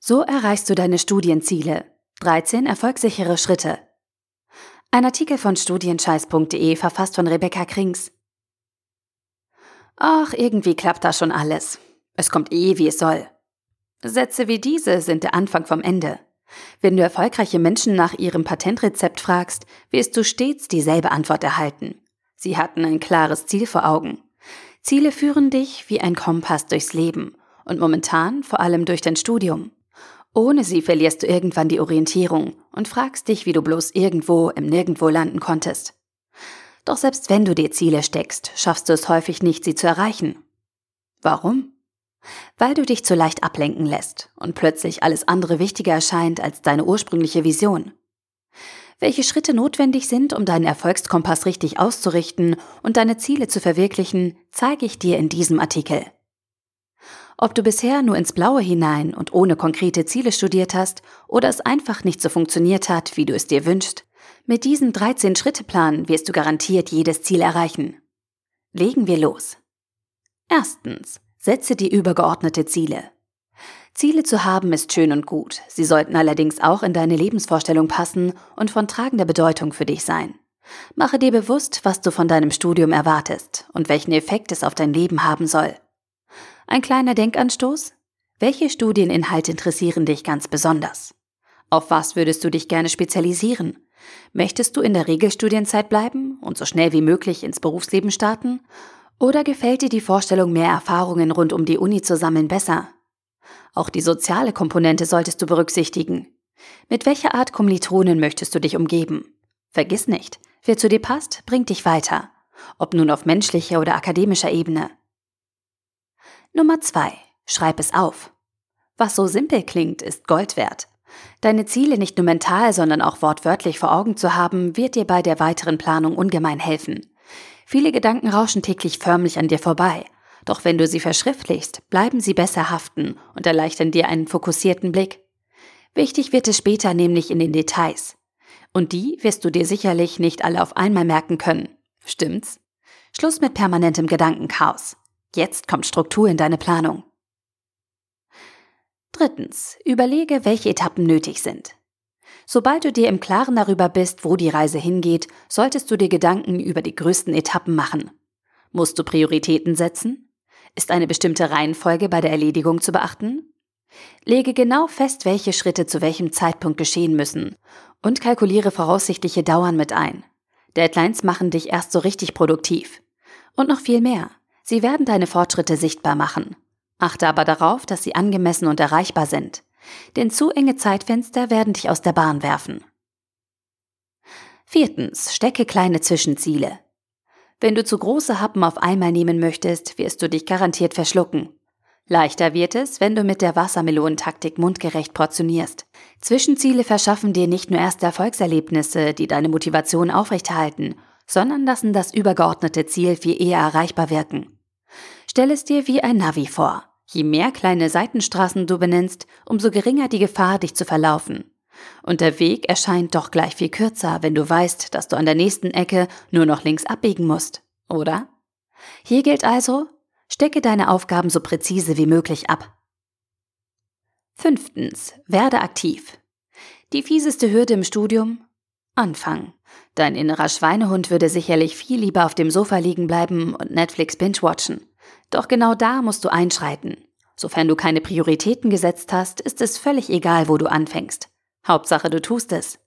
So erreichst du deine Studienziele. 13 erfolgssichere Schritte. Ein Artikel von studienscheiß.de verfasst von Rebecca Krings. Ach, irgendwie klappt da schon alles. Es kommt eh, wie es soll. Sätze wie diese sind der Anfang vom Ende. Wenn du erfolgreiche Menschen nach ihrem Patentrezept fragst, wirst du stets dieselbe Antwort erhalten. Sie hatten ein klares Ziel vor Augen. Ziele führen dich wie ein Kompass durchs Leben und momentan vor allem durch dein Studium. Ohne sie verlierst du irgendwann die Orientierung und fragst dich, wie du bloß irgendwo im Nirgendwo landen konntest. Doch selbst wenn du dir Ziele steckst, schaffst du es häufig nicht, sie zu erreichen. Warum? Weil du dich zu leicht ablenken lässt und plötzlich alles andere wichtiger erscheint als deine ursprüngliche Vision. Welche Schritte notwendig sind, um deinen Erfolgskompass richtig auszurichten und deine Ziele zu verwirklichen, zeige ich dir in diesem Artikel. Ob du bisher nur ins Blaue hinein und ohne konkrete Ziele studiert hast oder es einfach nicht so funktioniert hat, wie du es dir wünschst, mit diesem 13-Schritte-Plan wirst du garantiert jedes Ziel erreichen. Legen wir los. Erstens, setze dir übergeordnete Ziele. Ziele zu haben ist schön und gut, sie sollten allerdings auch in deine Lebensvorstellung passen und von tragender Bedeutung für dich sein. Mache dir bewusst, was du von deinem Studium erwartest und welchen Effekt es auf dein Leben haben soll. Ein kleiner Denkanstoß? Welche Studieninhalte interessieren dich ganz besonders? Auf was würdest du dich gerne spezialisieren? Möchtest du in der Regelstudienzeit bleiben und so schnell wie möglich ins Berufsleben starten? Oder gefällt dir die Vorstellung, mehr Erfahrungen rund um die Uni zu sammeln, besser? Auch die soziale Komponente solltest du berücksichtigen. Mit welcher Art Kommilitonen möchtest du dich umgeben? Vergiss nicht, wer zu dir passt, bringt dich weiter. Ob nun auf menschlicher oder akademischer Ebene. Nummer zwei: Schreib es auf. Was so simpel klingt, ist Gold wert. Deine Ziele nicht nur mental, sondern auch wortwörtlich vor Augen zu haben, wird dir bei der weiteren Planung ungemein helfen. Viele Gedanken rauschen täglich förmlich an dir vorbei. Doch wenn du sie verschriftlichst, bleiben sie besser haften und erleichtern dir einen fokussierten Blick. Wichtig wird es später nämlich in den Details. Und die wirst du dir sicherlich nicht alle auf einmal merken können. Stimmt's? Schluss mit permanentem Gedankenchaos. Jetzt kommt Struktur in deine Planung. Drittens, überlege, welche Etappen nötig sind. Sobald du dir im Klaren darüber bist, wo die Reise hingeht, solltest du dir Gedanken über die größten Etappen machen. Musst du Prioritäten setzen? Ist eine bestimmte Reihenfolge bei der Erledigung zu beachten? Lege genau fest, welche Schritte zu welchem Zeitpunkt geschehen müssen und kalkuliere voraussichtliche Dauern mit ein. Deadlines machen dich erst so richtig produktiv. Und noch viel mehr. Sie werden deine Fortschritte sichtbar machen. Achte aber darauf, dass sie angemessen und erreichbar sind. Denn zu enge Zeitfenster werden dich aus der Bahn werfen. Viertens, stecke kleine Zwischenziele. Wenn du zu große Happen auf einmal nehmen möchtest, wirst du dich garantiert verschlucken. Leichter wird es, wenn du mit der Wassermelonentaktik mundgerecht portionierst. Zwischenziele verschaffen dir nicht nur erste Erfolgserlebnisse, die deine Motivation aufrechterhalten, sondern lassen das übergeordnete Ziel viel eher erreichbar wirken. Stell es dir wie ein Navi vor. Je mehr kleine Seitenstraßen du benennst, umso geringer die Gefahr, dich zu verlaufen. Und der Weg erscheint doch gleich viel kürzer, wenn du weißt, dass du an der nächsten Ecke nur noch links abbiegen musst, oder? Hier gilt also, stecke deine Aufgaben so präzise wie möglich ab. Fünftens, werde aktiv. Die fieseste Hürde im Studium? Anfang. Dein innerer Schweinehund würde sicherlich viel lieber auf dem Sofa liegen bleiben und Netflix binge-watchen. Doch genau da musst du einschreiten. Sofern du keine Prioritäten gesetzt hast, ist es völlig egal, wo du anfängst. Hauptsache, du tust es.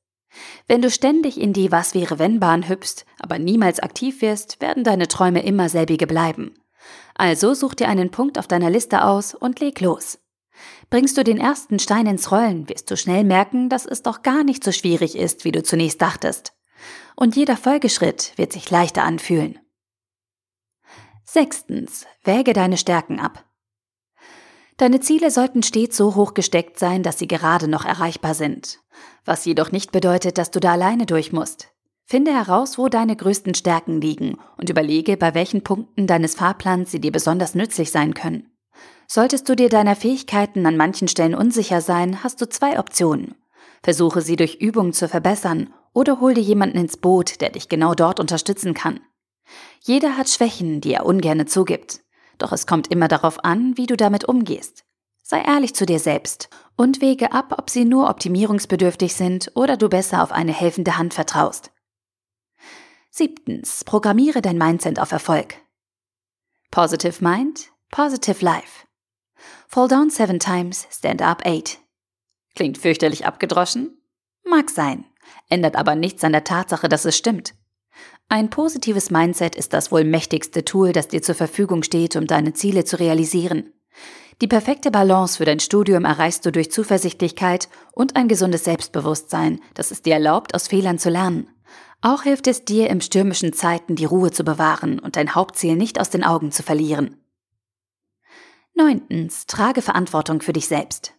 Wenn du ständig in die Was wäre wenn Bahn hüpfst, aber niemals aktiv wirst, werden deine Träume immer selbige bleiben. Also such dir einen Punkt auf deiner Liste aus und leg los. Bringst du den ersten Stein ins Rollen, wirst du schnell merken, dass es doch gar nicht so schwierig ist, wie du zunächst dachtest. Und jeder Folgeschritt wird sich leichter anfühlen. Sechstens, wäge deine Stärken ab. Deine Ziele sollten stets so hoch gesteckt sein, dass sie gerade noch erreichbar sind. Was jedoch nicht bedeutet, dass du da alleine durch musst. Finde heraus, wo deine größten Stärken liegen und überlege, bei welchen Punkten deines Fahrplans sie dir besonders nützlich sein können. Solltest du dir deiner Fähigkeiten an manchen Stellen unsicher sein, hast du zwei Optionen. Versuche sie durch Übungen zu verbessern oder hol dir jemanden ins Boot, der dich genau dort unterstützen kann. Jeder hat Schwächen, die er ungerne zugibt. Doch es kommt immer darauf an, wie du damit umgehst. Sei ehrlich zu dir selbst und wege ab, ob sie nur optimierungsbedürftig sind oder du besser auf eine helfende Hand vertraust. Siebtens, programmiere dein Mindset auf Erfolg. Positive Mind, Positive Life. Fall down seven times, stand up eight. Klingt fürchterlich abgedroschen? Mag sein, ändert aber nichts an der Tatsache, dass es stimmt. Ein positives Mindset ist das wohl mächtigste Tool, das dir zur Verfügung steht, um deine Ziele zu realisieren. Die perfekte Balance für dein Studium erreichst du durch Zuversichtlichkeit und ein gesundes Selbstbewusstsein, das es dir erlaubt, aus Fehlern zu lernen. Auch hilft es dir, in stürmischen Zeiten die Ruhe zu bewahren und dein Hauptziel nicht aus den Augen zu verlieren. Neuntens, trage Verantwortung für dich selbst.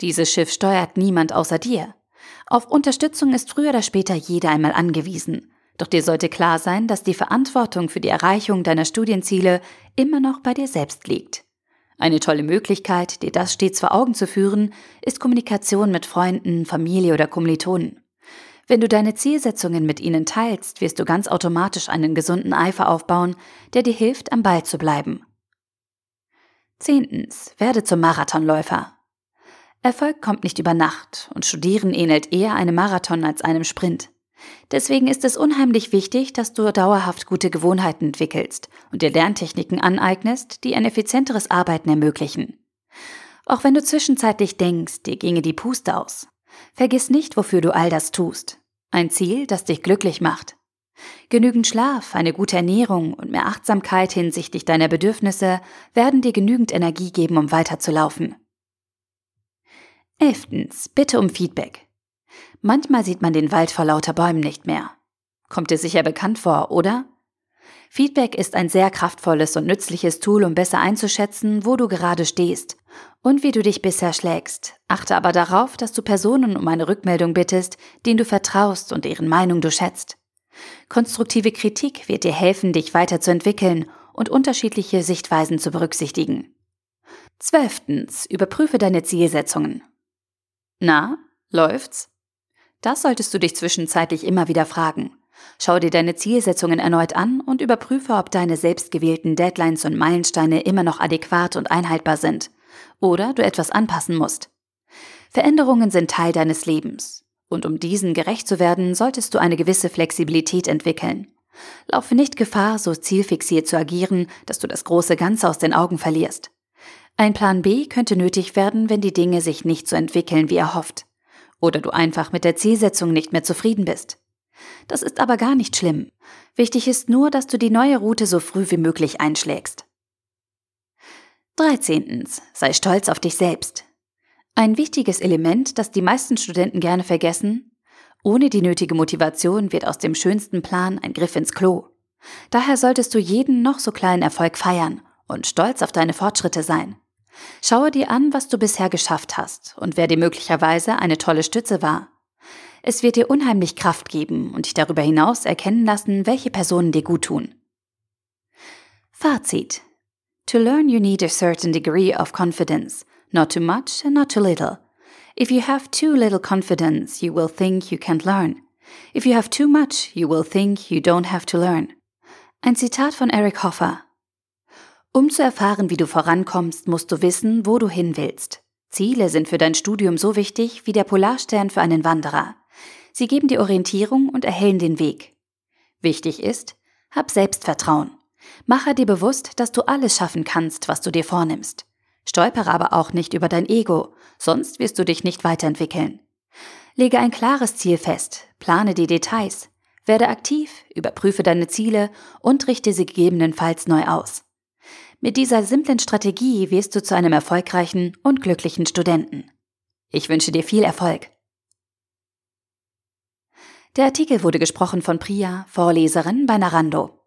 Dieses Schiff steuert niemand außer dir. Auf Unterstützung ist früher oder später jeder einmal angewiesen. Doch dir sollte klar sein, dass die Verantwortung für die Erreichung deiner Studienziele immer noch bei dir selbst liegt. Eine tolle Möglichkeit, dir das stets vor Augen zu führen, ist Kommunikation mit Freunden, Familie oder Kommilitonen. Wenn du deine Zielsetzungen mit ihnen teilst, wirst du ganz automatisch einen gesunden Eifer aufbauen, der dir hilft, am Ball zu bleiben. Zehntens, werde zum Marathonläufer. Erfolg kommt nicht über Nacht und Studieren ähnelt eher einem Marathon als einem Sprint. Deswegen ist es unheimlich wichtig, dass du dauerhaft gute Gewohnheiten entwickelst und dir Lerntechniken aneignest, die ein effizienteres Arbeiten ermöglichen. Auch wenn du zwischenzeitlich denkst, dir ginge die Puste aus. Vergiss nicht, wofür du all das tust. Ein Ziel, das dich glücklich macht. Genügend Schlaf, eine gute Ernährung und mehr Achtsamkeit hinsichtlich deiner Bedürfnisse werden dir genügend Energie geben, um weiterzulaufen. Elftens, bitte um Feedback. Manchmal sieht man den Wald vor lauter Bäumen nicht mehr. Kommt dir sicher bekannt vor, oder? Feedback ist ein sehr kraftvolles und nützliches Tool, um besser einzuschätzen, wo du gerade stehst und wie du dich bisher schlägst. Achte aber darauf, dass du Personen um eine Rückmeldung bittest, denen du vertraust und deren Meinung du schätzt. Konstruktive Kritik wird dir helfen, dich weiterzuentwickeln und unterschiedliche Sichtweisen zu berücksichtigen. Zwölftens, überprüfe deine Zielsetzungen. Na, läuft's? Das solltest du dich zwischenzeitlich immer wieder fragen. Schau dir deine Zielsetzungen erneut an und überprüfe, ob deine selbstgewählten Deadlines und Meilensteine immer noch adäquat und einhaltbar sind oder du etwas anpassen musst. Veränderungen sind Teil deines Lebens und um diesen gerecht zu werden, solltest du eine gewisse Flexibilität entwickeln. Laufe nicht Gefahr, so zielfixiert zu agieren, dass du das große Ganze aus den Augen verlierst. Ein Plan B könnte nötig werden, wenn die Dinge sich nicht so entwickeln wie erhofft. Oder du einfach mit der Zielsetzung nicht mehr zufrieden bist. Das ist aber gar nicht schlimm. Wichtig ist nur, dass du die neue Route so früh wie möglich einschlägst. 13. Sei stolz auf dich selbst. Ein wichtiges Element, das die meisten Studenten gerne vergessen. Ohne die nötige Motivation wird aus dem schönsten Plan ein Griff ins Klo. Daher solltest du jeden noch so kleinen Erfolg feiern und stolz auf deine Fortschritte sein. Schaue dir an, was du bisher geschafft hast und wer dir möglicherweise eine tolle Stütze war. Es wird dir unheimlich Kraft geben und dich darüber hinaus erkennen lassen, welche Personen dir gut tun. Fazit. To learn you need a certain degree of confidence, not too much and not too little. If you have too little confidence, you will think you can't learn. If you have too much, you will think you don't have to learn. Ein Zitat von Eric Hoffer. Um zu erfahren, wie du vorankommst, musst du wissen, wo du hin willst. Ziele sind für dein Studium so wichtig wie der Polarstern für einen Wanderer. Sie geben dir Orientierung und erhellen den Weg. Wichtig ist, hab Selbstvertrauen. Mache dir bewusst, dass du alles schaffen kannst, was du dir vornimmst. Stolpere aber auch nicht über dein Ego, sonst wirst du dich nicht weiterentwickeln. Lege ein klares Ziel fest, plane die Details, werde aktiv, überprüfe deine Ziele und richte sie gegebenenfalls neu aus. Mit dieser simplen Strategie wirst du zu einem erfolgreichen und glücklichen Studenten. Ich wünsche dir viel Erfolg. Der Artikel wurde gesprochen von Priya, Vorleserin bei Narando.